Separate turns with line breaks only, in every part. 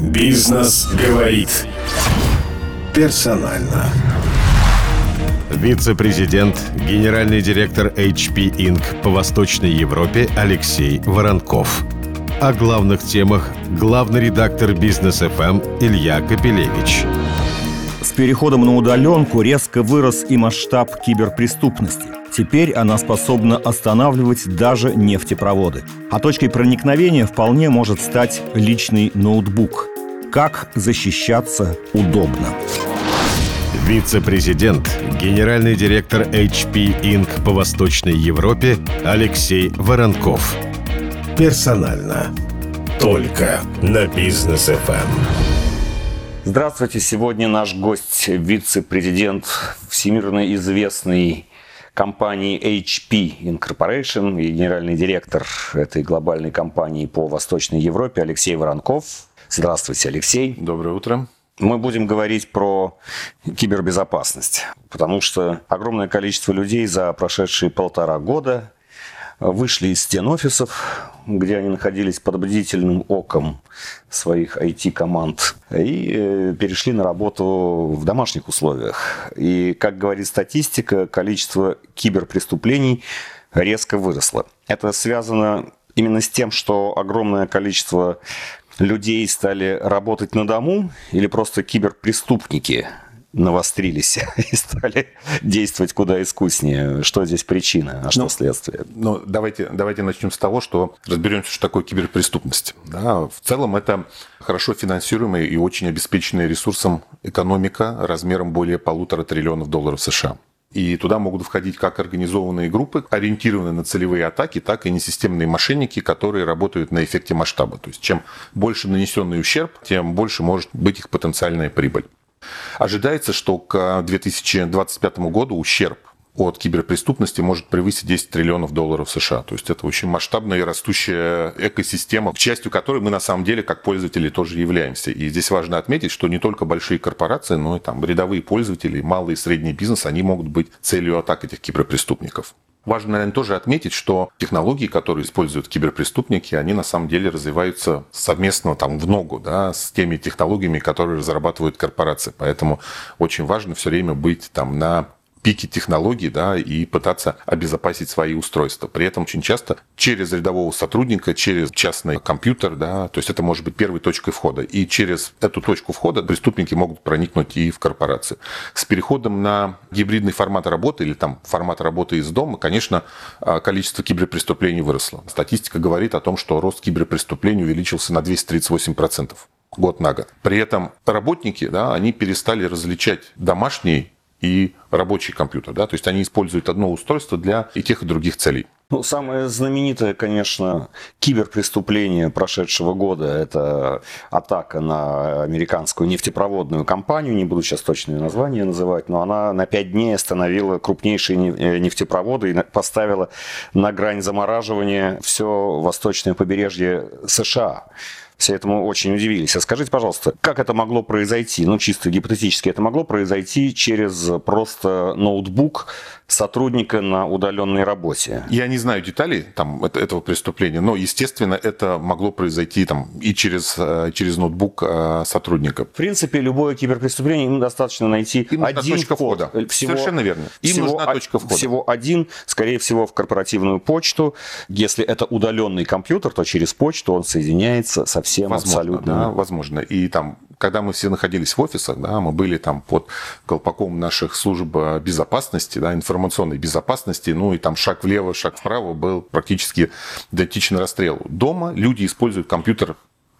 Бизнес говорит. Персонально.
Вице-президент, генеральный директор HP Inc. по Восточной Европе Алексей Воронков. О главных темах главный редактор Бизнес ФМ Илья Капелевич.
С переходом на удаленку резко вырос и масштаб киберпреступности. Теперь она способна останавливать даже нефтепроводы. А точкой проникновения вполне может стать личный ноутбук. Как защищаться удобно.
Вице-президент, генеральный директор HP Inc. по Восточной Европе Алексей Воронков.
Персонально. Только на Бизнес ФМ.
Здравствуйте, сегодня наш гость, вице-президент всемирно известный компании HP Incorporation и генеральный директор этой глобальной компании по Восточной Европе Алексей Воронков. Здравствуйте, Алексей.
Доброе утро.
Мы будем говорить про кибербезопасность, потому что огромное количество людей за прошедшие полтора года вышли из стен офисов, где они находились под бдительным оком своих IT-команд, и э, перешли на работу в домашних условиях. И, как говорит статистика, количество киберпреступлений резко выросло. Это связано именно с тем, что огромное количество людей стали работать на дому, или просто киберпреступники навострились и стали действовать куда искуснее. Что здесь причина, а что ну, следствие?
Ну, давайте, давайте начнем с того, что разберемся, что такое киберпреступность. Да, в целом это хорошо финансируемая и очень обеспеченная ресурсом экономика размером более полутора триллионов долларов США. И туда могут входить как организованные группы, ориентированные на целевые атаки, так и несистемные мошенники, которые работают на эффекте масштаба. То есть чем больше нанесенный ущерб, тем больше может быть их потенциальная прибыль. Ожидается, что к 2025 году ущерб от киберпреступности может превысить 10 триллионов долларов США. То есть это очень масштабная и растущая экосистема, частью которой мы на самом деле как пользователи тоже являемся. И здесь важно отметить, что не только большие корпорации, но и там рядовые пользователи, малый и средний бизнес, они могут быть целью атак этих киберпреступников. Важно, наверное, тоже отметить, что технологии, которые используют киберпреступники, они на самом деле развиваются совместно там в ногу да, с теми технологиями, которые разрабатывают корпорации. Поэтому очень важно все время быть там на пике технологий, да, и пытаться обезопасить свои устройства. При этом очень часто через рядового сотрудника, через частный компьютер, да, то есть это может быть первой точкой входа. И через эту точку входа преступники могут проникнуть и в корпорации. С переходом на гибридный формат работы или там формат работы из дома, конечно, а, количество киберпреступлений выросло. Статистика говорит о том, что рост киберпреступлений увеличился на 238% год на год. При этом работники, да, они перестали различать домашний и рабочий компьютер. Да? То есть они используют одно устройство для и тех, и других целей.
Ну, самое знаменитое, конечно, киберпреступление прошедшего года – это атака на американскую нефтепроводную компанию, не буду сейчас точное название называть, но она на пять дней остановила крупнейшие э, нефтепроводы и поставила на грань замораживания все восточное побережье США все этому очень удивились. А скажите, пожалуйста, как это могло произойти? Ну, чисто гипотетически, это могло произойти через просто ноутбук сотрудника на удаленной работе?
Я не знаю деталей там, этого преступления, но, естественно, это могло произойти там, и через, э, через ноутбук э, сотрудника.
В принципе, любое киберпреступление им достаточно найти им один
точка
вход.
входа. Всего, Совершенно верно. Им всего, нужна точка входа.
Всего один, скорее всего, в корпоративную почту. Если это удаленный компьютер, то через почту он соединяется со всем
возможно,
абсолютно.
Да, возможно. И там, когда мы все находились в офисах, да, мы были там под колпаком наших служб безопасности, да, информационной безопасности, ну и там шаг влево, шаг вправо был практически идентичен расстрелу. Дома люди используют компьютер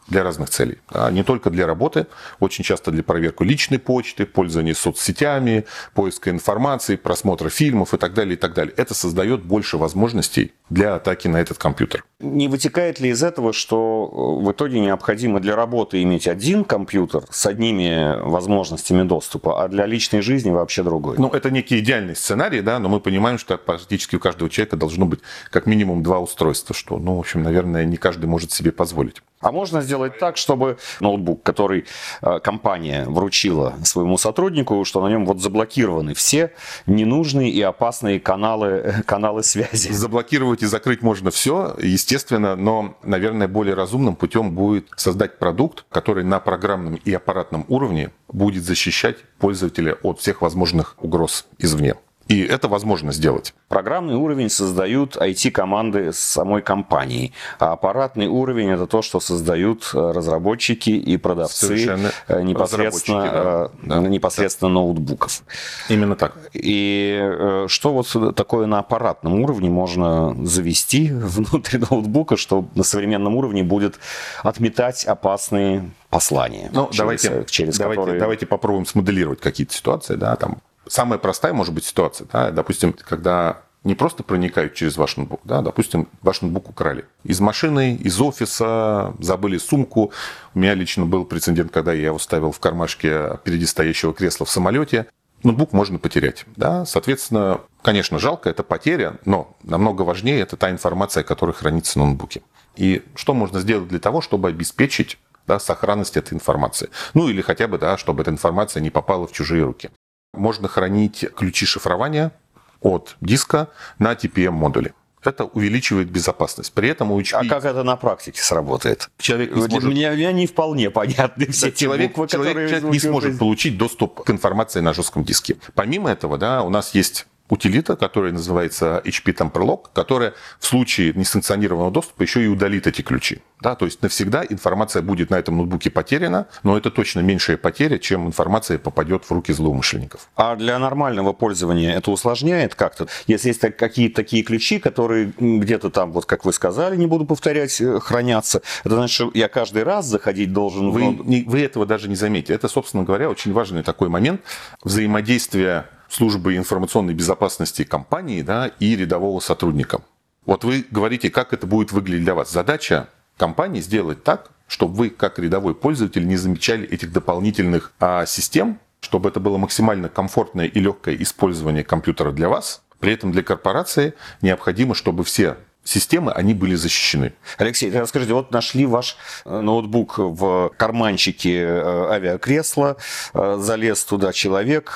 для разных целей. Да, не только для работы, очень часто для проверки личной почты, пользования соцсетями, поиска информации, просмотра фильмов и так далее, и так далее. Это создает больше возможностей для атаки на этот компьютер.
Не вытекает ли из этого, что э, в итоге необходимо для работы иметь один компьютер с одними возможностями доступа, а для личной жизни вообще другой?
Ну, это некий идеальный сценарий, да, но мы понимаем, что практически у каждого человека должно быть как минимум два устройства, что, ну, в общем, наверное, не каждый может себе позволить.
А можно сделать сделать так, чтобы ноутбук, который э, компания вручила своему сотруднику, что на нем вот заблокированы все ненужные и опасные каналы, каналы связи.
Заблокировать и закрыть можно все, естественно, но, наверное, более разумным путем будет создать продукт, который на программном и аппаратном уровне будет защищать пользователя от всех возможных угроз извне. И это возможно сделать.
Программный уровень создают IT-команды самой компании, а аппаратный уровень это то, что создают э, разработчики и продавцы
Совершенно
э, непосредственно,
да.
Да. непосредственно да. ноутбуков.
Именно так.
И что вот такое на аппаратном уровне можно завести внутри ноутбука, что на современном уровне будет отметать опасные послания.
Ну, через, давайте, через давайте, которые... давайте попробуем смоделировать какие-то ситуации. Да, там самая простая может быть ситуация, да, допустим, когда не просто проникают через ваш ноутбук, да, допустим, ваш ноутбук украли. Из машины, из офиса, забыли сумку. У меня лично был прецедент, когда я его ставил в кармашке впереди стоящего кресла в самолете. Ноутбук можно потерять. Да? Соответственно, конечно, жалко, это потеря, но намного важнее это та информация, которая хранится на ноутбуке. И что можно сделать для того, чтобы обеспечить да, сохранность этой информации. Ну или хотя бы, да, чтобы эта информация не попала в чужие руки можно хранить ключи шифрования от диска на TPM-модуле. Это увеличивает безопасность. При этом у
HP... А как это на практике сработает? Человек не сможет... Для меня не вполне понятны все
эти человек, буквы, человек, которые... Человек не сможет получить доступ к информации на жестком диске. Помимо этого, да, у нас есть утилита, которая называется HP Temperlock, которая в случае несанкционированного доступа еще и удалит эти ключи. Да, то есть навсегда информация будет на этом ноутбуке потеряна, но это точно меньшая потеря, чем информация попадет в руки злоумышленников.
А для нормального пользования это усложняет как-то? Если есть какие-то такие ключи, которые где-то там, вот как вы сказали, не буду повторять, э, хранятся, это значит, что я каждый раз заходить должен...
Вы, вы этого даже не заметите. Это, собственно говоря, очень важный такой момент взаимодействия службы информационной безопасности компании да, и рядового сотрудника. Вот вы говорите, как это будет выглядеть для вас. Задача компании сделать так, чтобы вы, как рядовой пользователь, не замечали этих дополнительных а, систем, чтобы это было максимально комфортное и легкое использование компьютера для вас. При этом для корпорации необходимо, чтобы все системы, они были защищены.
Алексей, расскажите, вот нашли ваш э, ноутбук в карманчике э, авиакресла, э, залез туда человек,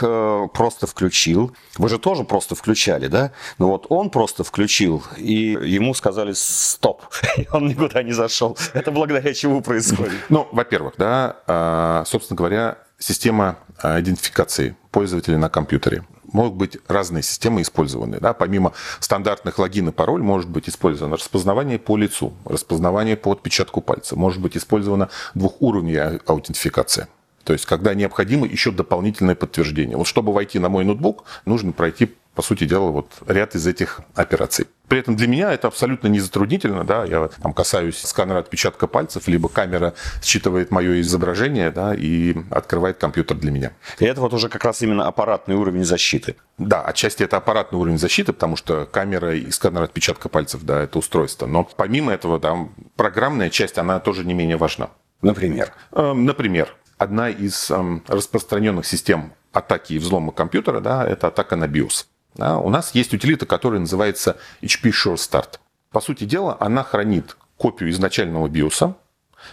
просто включил. Вы же тоже просто включали, да? Ну вот он просто включил, и ему сказали «стоп», и он никуда не зашел. Это благодаря чему происходит?
Ну, во-первых, да, а, собственно говоря, система идентификации пользователя на компьютере могут быть разные системы использованы. Да? Помимо стандартных логин и пароль может быть использовано распознавание по лицу, распознавание по отпечатку пальца, может быть использована двухуровневая аутентификация. То есть, когда необходимо еще дополнительное подтверждение. Вот чтобы войти на мой ноутбук, нужно пройти по сути дела, вот ряд из этих операций. При этом для меня это абсолютно не затруднительно, да, я там касаюсь сканера отпечатка пальцев, либо камера считывает мое изображение, да, и открывает компьютер для меня.
И это вот уже как раз именно аппаратный уровень защиты.
Да, отчасти это аппаратный уровень защиты, потому что камера и сканер отпечатка пальцев, да, это устройство. Но помимо этого, там, программная часть, она тоже не менее важна.
Например?
Эм, например, одна из эм, распространенных систем атаки и взлома компьютера, да, это атака на BIOS. Да, у нас есть утилита, которая называется HP Sure Start. По сути дела, она хранит копию изначального BIOS.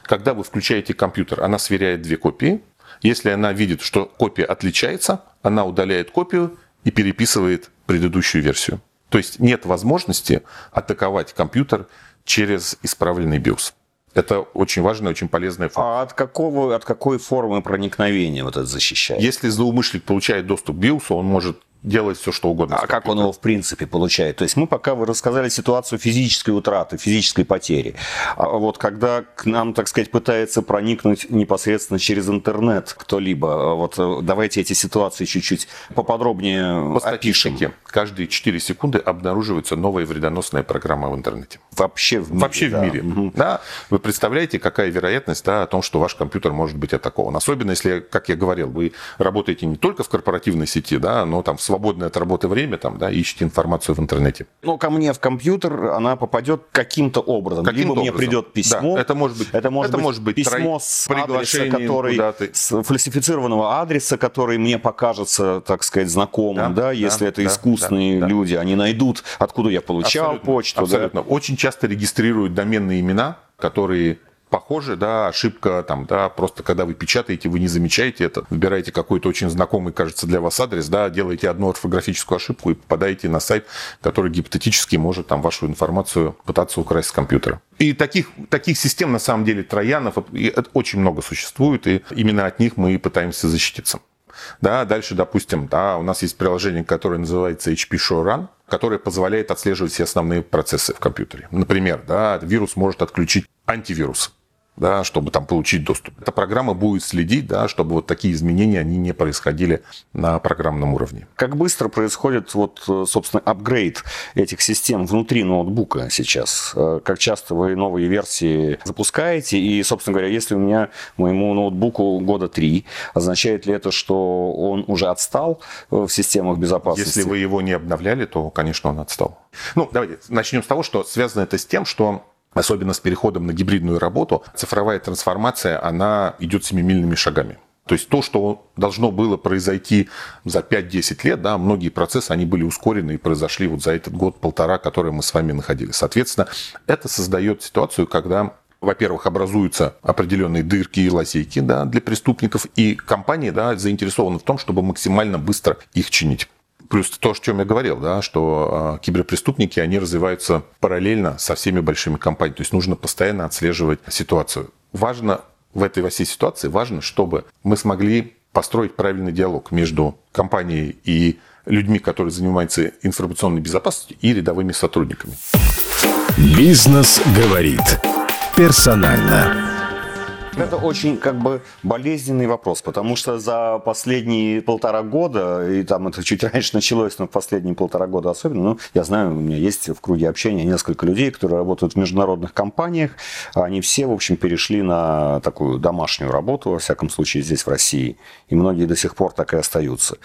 Когда вы включаете компьютер, она сверяет две копии. Если она видит, что копия отличается, она удаляет копию и переписывает предыдущую версию. То есть нет возможности атаковать компьютер через исправленный BIOS. Это очень важная, очень полезная
форма. А от, какого, от какой формы проникновения вот это защищает?
Если злоумышленник получает доступ к BIOS, он может делать все, что угодно.
А как он его в принципе получает? То есть мы пока вы рассказали ситуацию физической утраты, физической потери. А вот когда к нам, так сказать, пытается проникнуть непосредственно через интернет кто-либо, вот э, давайте эти ситуации чуть-чуть поподробнее
По статистике, каждые 4 секунды обнаруживается новая вредоносная программа в интернете.
Вообще в мире.
Вообще да. в мире. Угу. Да. Вы представляете, какая вероятность да, о том, что ваш компьютер может быть атакован. Особенно если, как я говорил, вы работаете не только в корпоративной сети, да, но там в свободное от работы время, там, да, ищете информацию в интернете.
Ну, ко мне в компьютер она попадет каким-то образом. Каким Либо образом. мне придет письмо.
Да, это может быть,
это может, это быть, может быть письмо с адреса, который, с фальсифицированного адреса, который мне покажется, так сказать, знакомым, да, да если да, это да, искусственные да, люди, они найдут, откуда я получал
абсолютно,
почту.
Абсолютно. Да. Очень часто регистрируют доменные имена, которые похоже, да, ошибка там, да, просто когда вы печатаете, вы не замечаете это, выбираете какой-то очень знакомый, кажется, для вас адрес, да, делаете одну орфографическую ошибку и попадаете на сайт, который гипотетически может там вашу информацию пытаться украсть с компьютера. И таких, таких систем, на самом деле, троянов, очень много существует, и именно от них мы и пытаемся защититься. Да, дальше, допустим, да, у нас есть приложение, которое называется HP Showrun, которое позволяет отслеживать все основные процессы в компьютере. Например, да, вирус может отключить антивирус да, чтобы там получить доступ. Эта программа будет следить, да, чтобы вот такие изменения, они не происходили на программном уровне.
Как быстро происходит, вот, собственно, апгрейд этих систем внутри ноутбука сейчас? Э, как часто вы новые версии запускаете? И, собственно говоря, если у меня моему ноутбуку года три, означает ли это, что он уже отстал в системах безопасности?
Если вы его не обновляли, то, конечно, он отстал. Ну, давайте начнем с того, что связано это с тем, что особенно с переходом на гибридную работу, цифровая трансформация, она идет семимильными шагами. То есть то, что должно было произойти за 5-10 лет, да, многие процессы, они были ускорены и произошли вот за этот год-полтора, который мы с вами находились. Соответственно, это создает ситуацию, когда во-первых, образуются определенные дырки и лазейки да, для преступников, и компании да, заинтересованы в том, чтобы максимально быстро их чинить. Плюс то, о чем я говорил, да, что э, киберпреступники, они развиваются параллельно со всеми большими компаниями. То есть нужно постоянно отслеживать ситуацию. Важно в этой во всей ситуации, важно, чтобы мы смогли построить правильный диалог между компанией и людьми, которые занимаются информационной безопасностью, и рядовыми сотрудниками.
Бизнес говорит персонально.
Это очень как бы болезненный вопрос, потому что за последние полтора года, и там это чуть раньше началось, но последние полтора года особенно, ну, я знаю, у меня есть в круге общения несколько людей, которые работают в международных компаниях, они все, в общем, перешли на такую домашнюю работу, во всяком случае, здесь, в России, и многие до сих пор так и остаются.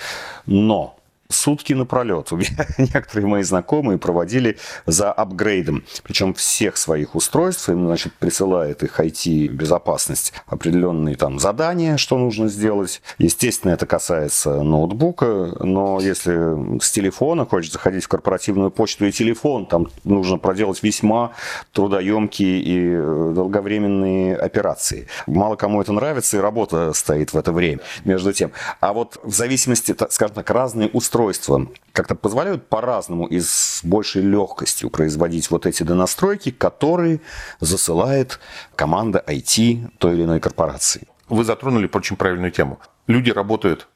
Но сутки напролет. У меня некоторые мои знакомые проводили за апгрейдом, причем всех своих устройств, им, значит, присылает их IT-безопасность определенные там задания, что нужно сделать. Естественно, это касается ноутбука, но если с телефона хочешь заходить в корпоративную почту и телефон, там нужно проделать весьма трудоемкие и э, долговременные операции. Мало кому это нравится, и работа стоит в это время между тем. А вот в зависимости, скажем так, разные устройства устройства как-то позволяют по-разному и с большей легкостью производить вот эти донастройки, которые засылает команда IT той или иной корпорации.
Вы затронули очень правильную тему. Люди работают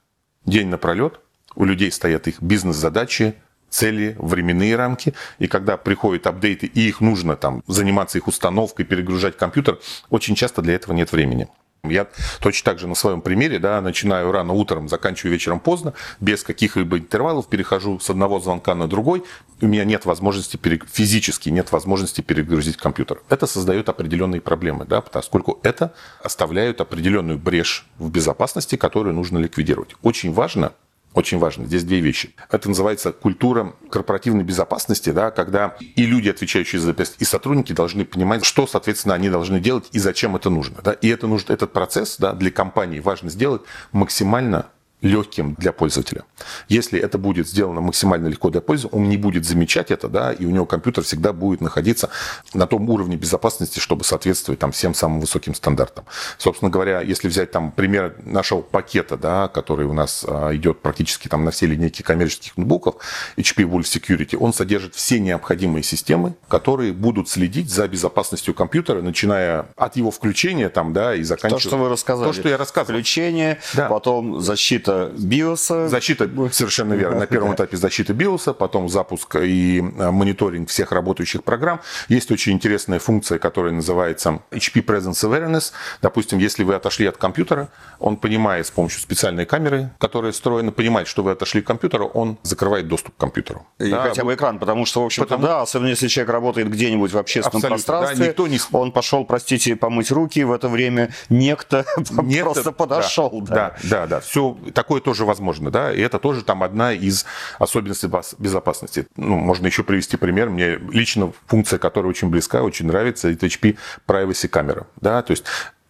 день напролет, у людей стоят их бизнес-задачи, цели, временные рамки, и когда приходят апдейты, и их нужно там заниматься их установкой, перегружать компьютер, очень часто для этого нет времени. Я точно так же на своем примере, да, начинаю рано утром, заканчиваю вечером поздно, без каких-либо интервалов, перехожу с одного звонка на другой, у меня нет возможности, физически нет возможности перегрузить компьютер. Это создает определенные проблемы, да, поскольку это оставляет определенную брешь в безопасности, которую нужно ликвидировать. Очень важно очень важно. Здесь две вещи. Это называется культура корпоративной безопасности, да, когда и люди, отвечающие за безопасность, и сотрудники должны понимать, что, соответственно, они должны делать и зачем это нужно. Да. И это нужно, этот процесс да, для компании важно сделать максимально легким для пользователя. Если это будет сделано максимально легко для пользователя, он не будет замечать это, да, и у него компьютер всегда будет находиться на том уровне безопасности, чтобы соответствовать там всем самым высоким стандартам. Собственно говоря, если взять там пример нашего пакета, да, который у нас а, идет практически там на все линейки коммерческих ноутбуков, HP Wolf Security, он содержит все необходимые системы, которые будут следить за безопасностью компьютера, начиная от его включения там, да, и заканчивая...
То, что вы рассказали.
То, что я рассказывал.
Включение, да. потом защита биоса.
Защита, совершенно верно. На первом этапе защита биоса, потом запуск и э, мониторинг всех работающих программ. Есть очень интересная функция, которая называется HP Presence Awareness. Допустим, если вы отошли от компьютера, он понимает с помощью специальной камеры, которая встроена, понимает, что вы отошли к компьютеру, он закрывает доступ к компьютеру.
И да, хотя бы экран, потому что, в общем-то, потому... да, особенно если человек работает где-нибудь в общественном Абсолютно, пространстве, да, никто не... он пошел, простите, помыть руки, в это время некто, некто просто подошел.
Да, да, да, да. Все такое тоже возможно, да, и это тоже там одна из особенностей безопасности. Ну, можно еще привести пример. Мне лично функция, которая очень близка, очень нравится, это HP Privacy камера, да, то есть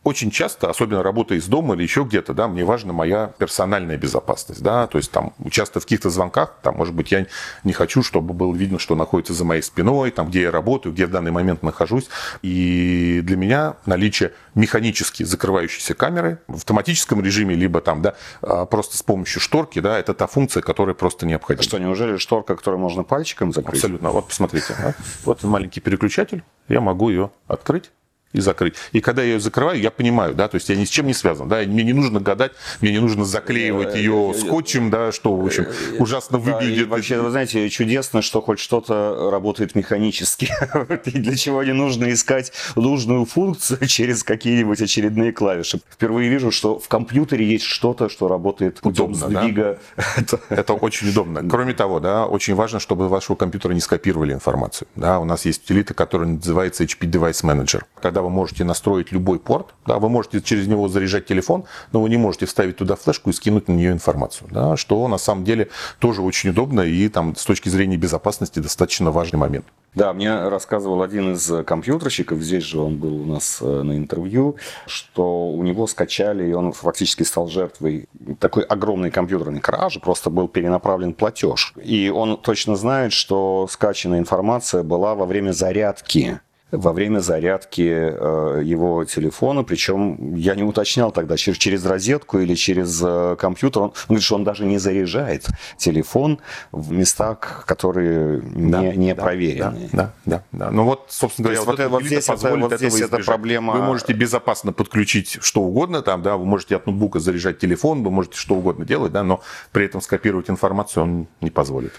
очень часто, особенно работая из дома или еще где-то, да, мне важна моя персональная безопасность, да, то есть там участвуя в каких-то звонках, там, может быть, я не хочу, чтобы было видно, что находится за моей спиной, там, где я работаю, где я в данный момент нахожусь, и для меня наличие механически закрывающейся камеры в автоматическом режиме, либо там, да, а, просто с помощью шторки, да, это та функция, которая просто необходима.
Что, неужели шторка, которую можно пальчиком закрыть?
Абсолютно. Вот посмотрите, да? вот маленький переключатель, я могу ее открыть и закрыть. И когда я ее закрываю, я понимаю, да, то есть я ни с чем не связан, да, мне не нужно гадать, мне не нужно заклеивать ее скотчем, да, что, в общем, ужасно выглядит.
Да, вообще, вы знаете, чудесно, что хоть что-то работает механически. И для чего не нужно искать нужную функцию через какие-нибудь очередные клавиши. Впервые вижу, что в компьютере есть что-то, что работает
путем сдвига. Да? Это очень удобно. Кроме того, да, очень важно, чтобы вашего компьютера не скопировали информацию. Да, у нас есть утилита, которая называется HP Device Manager. Когда вы можете настроить любой порт, да, вы можете через него заряжать телефон, но вы не можете вставить туда флешку и скинуть на нее информацию, да, что на самом деле тоже очень удобно и там с точки зрения безопасности достаточно важный момент.
Да, мне рассказывал один из компьютерщиков, здесь же он был у нас э, на интервью, что у него скачали, и он фактически стал жертвой такой огромной компьютерной кражи, просто был перенаправлен платеж. И он точно знает, что скачанная информация была во время зарядки во время зарядки э, его телефона, причем я не уточнял тогда, через, розетку или через э, компьютер. Он, он говорит, что он даже не заряжает телефон в местах, которые да, не, не
да,
проверены.
Да, да, да. Ну вот, собственно говоря, вот,
вот, вот здесь, это, вот здесь эта проблема...
Вы можете безопасно подключить что угодно, там, да, вы можете от ноутбука заряжать телефон, вы можете что угодно делать, да, но при этом скопировать информацию он не позволит.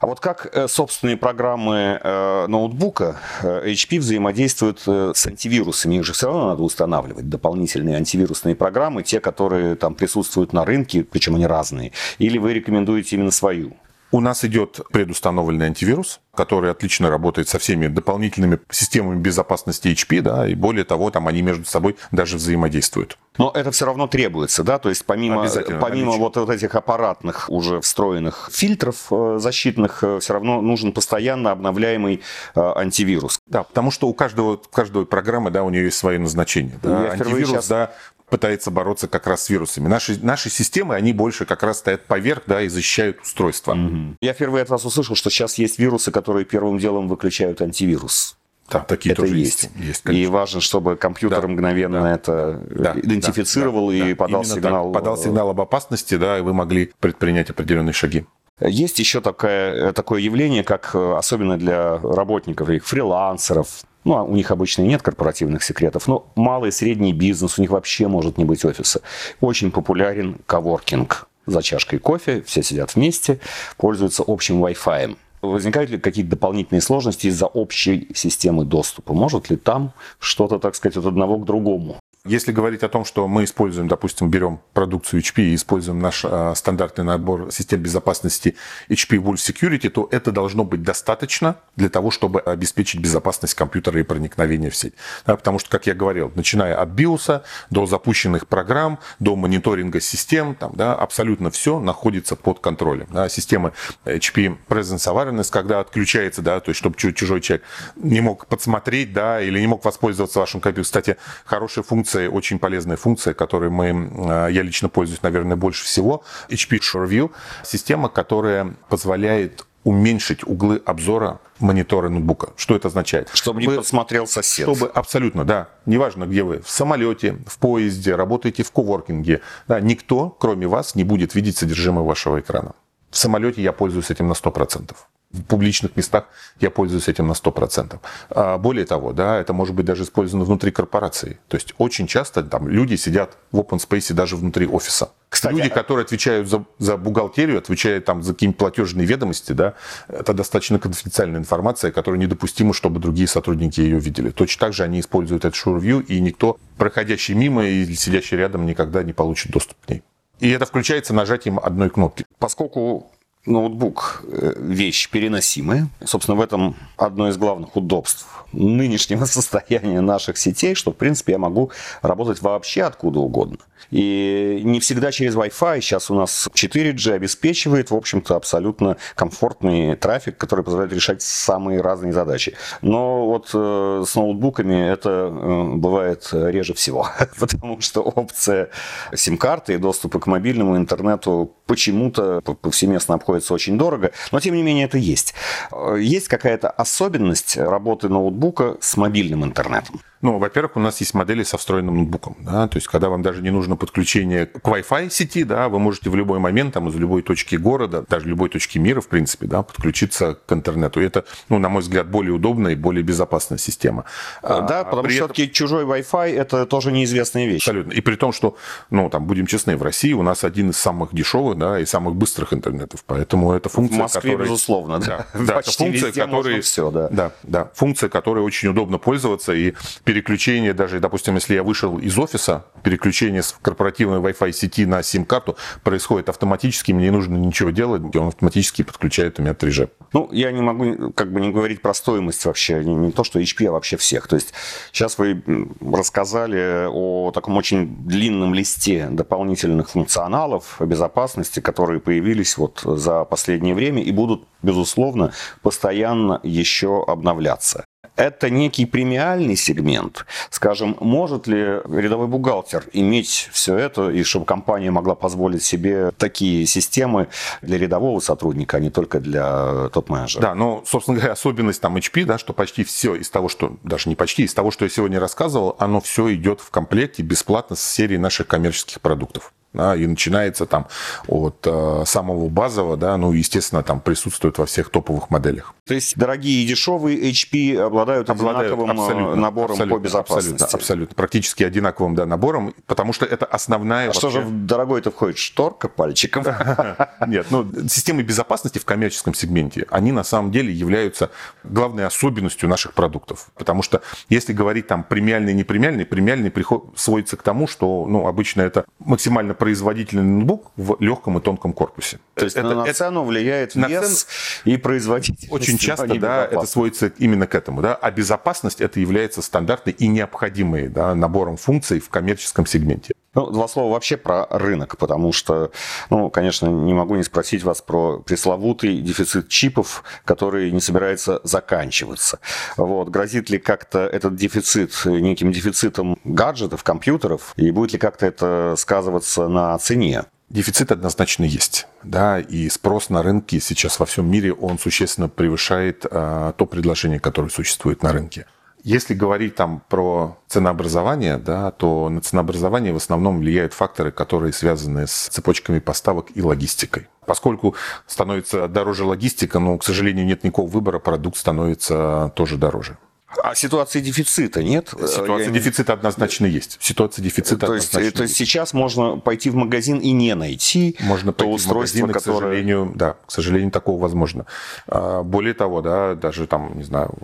А вот как э, собственные программы э, ноутбука э, HP взаимодействуют с антивирусами? Их же все равно надо устанавливать, дополнительные антивирусные программы, те, которые там присутствуют на рынке, причем они разные. Или вы рекомендуете именно свою?
У нас идет предустановленный антивирус, который отлично работает со всеми дополнительными системами безопасности HP, да, и более того, там они между собой даже взаимодействуют.
Но это все равно требуется, да, то есть помимо, помимо вот, вот этих аппаратных уже встроенных фильтров э, защитных, э, все равно нужен постоянно обновляемый э, антивирус.
Да, потому что у каждого, у каждой программы, да, у нее есть свое назначение. Да. Антивирус, сейчас... да, пытается бороться как раз с вирусами. Наши, наши системы, они больше как раз стоят поверх, да, и защищают устройство.
Угу. Я впервые от вас услышал, что сейчас есть вирусы, которые первым делом выключают антивирус.
Да, такие
это
тоже
есть. есть. есть и важно, чтобы компьютер да, мгновенно да, это да, идентифицировал да, и да, подал Именно сигнал.
Так, подал сигнал об опасности, да, и вы могли предпринять определенные шаги.
Есть еще такое, такое явление, как э, особенно для работников, фрилансеров, ну, а у них обычно нет корпоративных секретов, но малый и средний бизнес, у них вообще может не быть офиса. Очень популярен коворкинг. За чашкой кофе, все сидят вместе, пользуются общим Wi-Fi. Возникают ли какие-то дополнительные сложности из-за общей системы доступа? Может ли там что-то, так сказать, от одного к другому
если говорить о том, что мы используем, допустим, берем продукцию HP и используем наш а, стандартный набор систем безопасности HP Wolf Security, то это должно быть достаточно для того, чтобы обеспечить безопасность компьютера и проникновение в сеть. Да, потому что, как я говорил, начиная от BIOS до запущенных программ, до мониторинга систем, там, да, абсолютно все находится под контролем. Да, система HP Presence Awareness, когда отключается, да, то есть чтобы чужой человек не мог подсмотреть, да, или не мог воспользоваться вашим компьютером. Кстати, хорошая функция функция, очень полезная функция, которой мы, э, я лично пользуюсь, наверное, больше всего. HP SureView – система, которая позволяет уменьшить углы обзора монитора ноутбука. Что это означает?
Чтобы не посмотрел сосед.
Чтобы, абсолютно, да. Неважно, где вы, в самолете, в поезде, работаете в коворкинге. Да, никто, кроме вас, не будет видеть содержимое вашего экрана. В самолете я пользуюсь этим на 100% в публичных местах я пользуюсь этим на 100%. А более того, да, это может быть даже использовано внутри корпорации. То есть очень часто там люди сидят в open space даже внутри офиса. Кстати, люди, которые отвечают за, за бухгалтерию, отвечают там за какие-нибудь платежные ведомости, да, это достаточно конфиденциальная информация, которая недопустима, чтобы другие сотрудники ее видели. Точно так же они используют этот SureView, и никто, проходящий мимо или сидящий рядом, никогда не получит доступ к ней. И это включается нажатием одной кнопки.
Поскольку ноутбук э, – вещь переносимая. Собственно, в этом одно из главных удобств нынешнего состояния наших сетей, что, в принципе, я могу работать вообще откуда угодно. И не всегда через Wi-Fi. Сейчас у нас 4G обеспечивает, в общем-то, абсолютно комфортный трафик, который позволяет решать самые разные задачи. Но вот э, с ноутбуками это э, бывает реже всего, потому что опция сим-карты и доступа к мобильному интернету почему-то повсеместно обходится очень дорого, но тем не менее это есть. Э, есть какая-то особенность работы ноутбука с мобильным интернетом?
Ну, во-первых, у нас есть модели со встроенным ноутбуком, да, то есть когда вам даже не нужно подключение к Wi-Fi сети, да, вы можете в любой момент там из любой точки города, даже любой точки мира, в принципе, да, подключиться к интернету. И это, ну, на мой взгляд, более удобная и более безопасная система.
А, да, а, потому что все-таки чужой Wi-Fi это тоже неизвестная вещь.
Абсолютно. И при том, что, ну, там, будем честны, в России у нас один из самых дешевых, да, и самых быстрых интернетов, поэтому это функция,
В Москве,
которая...
безусловно, да.
Да, да это функция, которая... все, да. Да, да. Функция, которой очень удобно пользоваться, и переключение даже допустим, если я вышел из офиса, переключение с корпоративной Wi-Fi сети на сим-карту происходит автоматически, мне не нужно ничего делать, он автоматически подключает у меня 3G.
Ну, я не могу как бы не говорить про стоимость вообще, не, не то, что HP, а вообще всех. То есть сейчас вы рассказали о таком очень длинном листе дополнительных функционалов безопасности, которые появились вот за последнее время и будут, безусловно, постоянно еще обновляться это некий премиальный сегмент. Скажем, может ли рядовой бухгалтер иметь все это, и чтобы компания могла позволить себе такие системы для рядового сотрудника, а не только для топ-менеджера?
Да, но, собственно говоря, особенность там HP, да, что почти все из того, что, даже не почти, из того, что я сегодня рассказывал, оно все идет в комплекте бесплатно с серии наших коммерческих продуктов да, и начинается там от э, самого базового, да, ну, естественно, там присутствует во всех топовых моделях.
То есть дорогие и дешевые HP обладают, обладают одинаковым э, абсолютно, набором
абсолютно,
по безопасности?
Абсолютно, абсолютно, практически одинаковым, да, набором, потому что это основная...
А вообще... что же в дорогой-то входит? Шторка пальчиком?
Нет, ну, системы безопасности в коммерческом сегменте, они на самом деле являются главной особенностью наших продуктов, потому что если говорить там премиальный, непремиальный, премиальный приход сводится к тому, что, ну, обычно это максимально производительный ноутбук в легком и тонком корпусе.
То есть это, на это, цену влияет на вес цен... и производительность.
Очень часто, да, это сводится именно к этому, да, а безопасность это является стандартной и необходимой, да, набором функций в коммерческом сегменте.
Ну, два слова вообще про рынок, потому что, ну, конечно, не могу не спросить вас про пресловутый дефицит чипов, который не собирается заканчиваться. Вот. Грозит ли как-то этот дефицит неким дефицитом гаджетов, компьютеров, и будет ли как-то это сказываться на цене?
Дефицит однозначно есть, да, и спрос на рынке сейчас во всем мире, он существенно превышает а, то предложение, которое существует на рынке. Если говорить там про ценообразование, да, то на ценообразование в основном влияют факторы, которые связаны с цепочками поставок и логистикой. Поскольку становится дороже логистика, но, к сожалению, нет никакого выбора, продукт становится тоже дороже.
А ситуации дефицита нет?
Ситуация Я... дефицита однозначно есть. Ситуация дефицита
то есть, однозначно то есть сейчас можно пойти в магазин и не найти
можно то пойти устройство, в магазин, которое... к сожалению, да, к сожалению, такого возможно. А, более того, да, даже там, не знаю,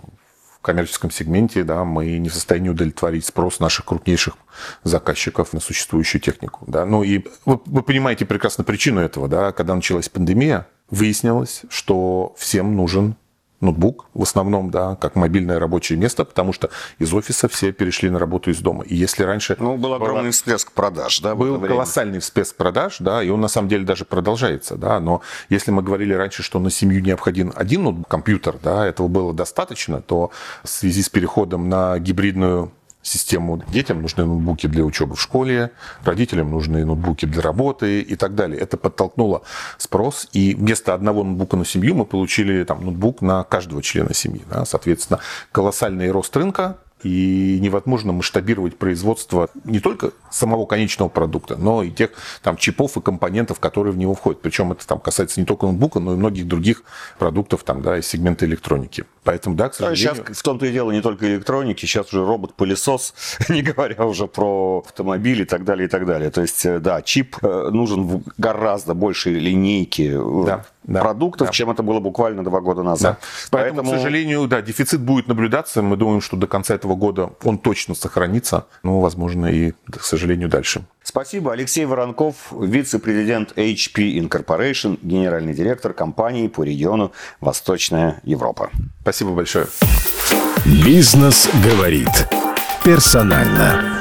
коммерческом сегменте, да, мы не в состоянии удовлетворить спрос наших крупнейших заказчиков на существующую технику, да. Ну и вы, вы понимаете прекрасно причину этого, да, когда началась пандемия, выяснилось, что всем нужен ноутбук, в основном, да, как мобильное рабочее место, потому что из офиса все перешли на работу из дома. И если раньше...
Ну, был огромный была... всплеск продаж, да?
Был колоссальный всплеск продаж, да, и он на самом деле даже продолжается, да, но если мы говорили раньше, что на семью необходим один ноутбук, компьютер, да, этого было достаточно, то в связи с переходом на гибридную систему. Детям нужны ноутбуки для учебы в школе, родителям нужны ноутбуки для работы и так далее. Это подтолкнуло спрос, и вместо одного ноутбука на семью мы получили там, ноутбук на каждого члена семьи. Да? Соответственно, колоссальный рост рынка, и невозможно масштабировать производство не только самого конечного продукта, но и тех там чипов и компонентов, которые в него входят. Причем это там касается не только ноутбука, но и многих других продуктов там, да, из сегмента электроники. Поэтому, да, к
сожалению... Сейчас в том-то и дело не только электроники, сейчас уже робот-пылесос, не говоря уже про автомобили и так далее, и так далее. То есть, э, да, чип э, нужен в гораздо большей линейке э, да, продуктов, да. чем это было буквально два года назад. Да.
Поэтому, Поэтому, к сожалению, да, дефицит будет наблюдаться. Мы думаем, что до конца этого года он точно сохранится, но, возможно, и, к сожалению, дальше.
Спасибо. Алексей Воронков, вице-президент HP Incorporation, генеральный директор компании по региону Восточная Европа.
Спасибо большое.
Бизнес говорит персонально.